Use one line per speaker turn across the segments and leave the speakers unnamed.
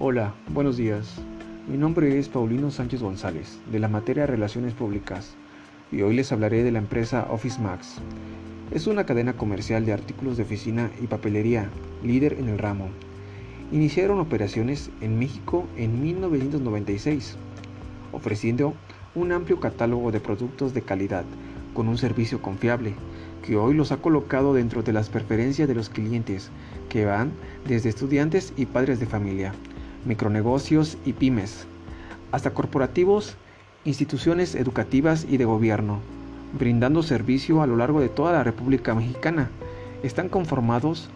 Hola, buenos días. Mi nombre es Paulino Sánchez González, de la materia Relaciones Públicas, y hoy les hablaré de la empresa Office Max. Es una cadena comercial de artículos de oficina y papelería, líder en el ramo. Iniciaron operaciones en México en 1996, ofreciendo un amplio catálogo de productos de calidad, con un servicio confiable, que hoy los ha colocado dentro de las preferencias de los clientes, que van desde estudiantes y padres de familia micronegocios y pymes, hasta corporativos, instituciones educativas y de gobierno, brindando servicio a lo largo de toda la República Mexicana. Están conformados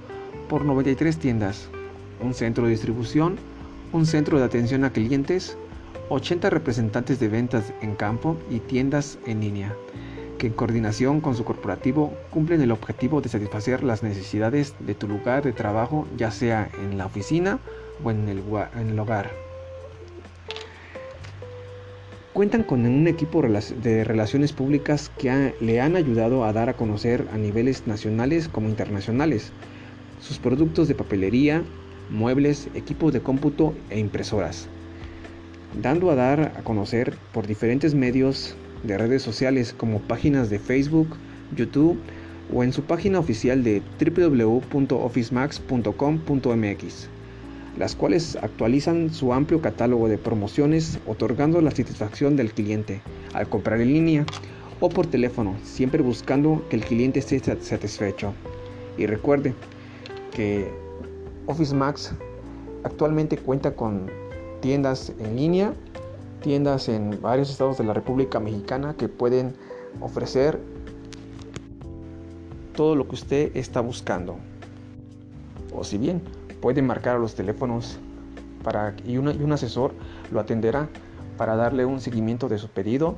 por 93 tiendas, un centro de distribución, un centro de atención a clientes, 80 representantes de ventas en campo y tiendas en línea, que en coordinación con su corporativo cumplen el objetivo de satisfacer las necesidades de tu lugar de trabajo, ya sea en la oficina o en el, hogar. Cuentan con un equipo de relaciones públicas que le han ayudado a dar a conocer a niveles nacionales como internacionales. Sus productos de papelería, muebles, equipos de cómputo e impresoras, dando a dar a conocer por diferentes medios de redes sociales como páginas de Facebook, YouTube o en su página oficial de www.officemax.com.mx las cuales actualizan su amplio catálogo de promociones otorgando la satisfacción del cliente al comprar en línea o por teléfono, siempre buscando que el cliente esté satisfecho. Y recuerde que Office Max actualmente cuenta con tiendas en línea, tiendas en varios estados de la República Mexicana que pueden ofrecer todo lo que usted está buscando. O si bien puede marcar a los teléfonos para, y, un asesor lo atenderá para darle un seguimiento de su pedido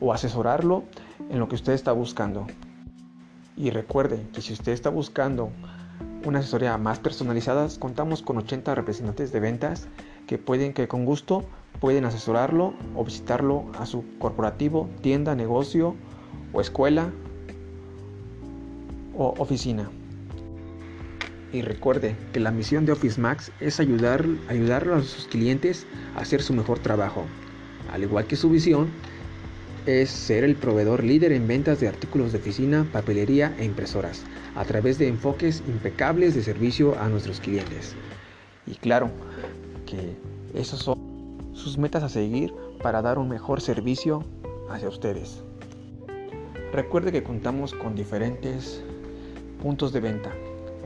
o asesorarlo en lo que usted está buscando. Y recuerde que si usted está buscando una asesoría más personalizada, contamos con 80 representantes de ventas que pueden que con gusto pueden asesorarlo o visitarlo a su corporativo, tienda, negocio o escuela o oficina. Y recuerde que la misión de Office Max es ayudar, ayudar a sus clientes a hacer su mejor trabajo. Al igual que su visión, es ser el proveedor líder en ventas de artículos de oficina, papelería e impresoras, a través de enfoques impecables de servicio a nuestros clientes. Y claro, que esas son sus metas a seguir para dar un mejor servicio hacia ustedes. Recuerde que contamos con diferentes puntos de venta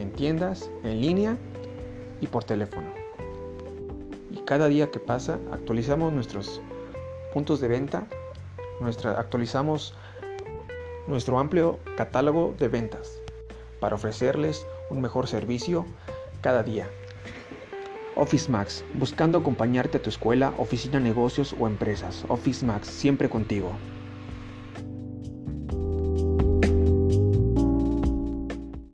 en tiendas, en línea y por teléfono. Y cada día que pasa actualizamos nuestros puntos de venta, nuestra, actualizamos nuestro amplio catálogo de ventas para ofrecerles un mejor servicio cada día. Office Max, buscando acompañarte a tu escuela, oficina, negocios o empresas. Office Max, siempre contigo.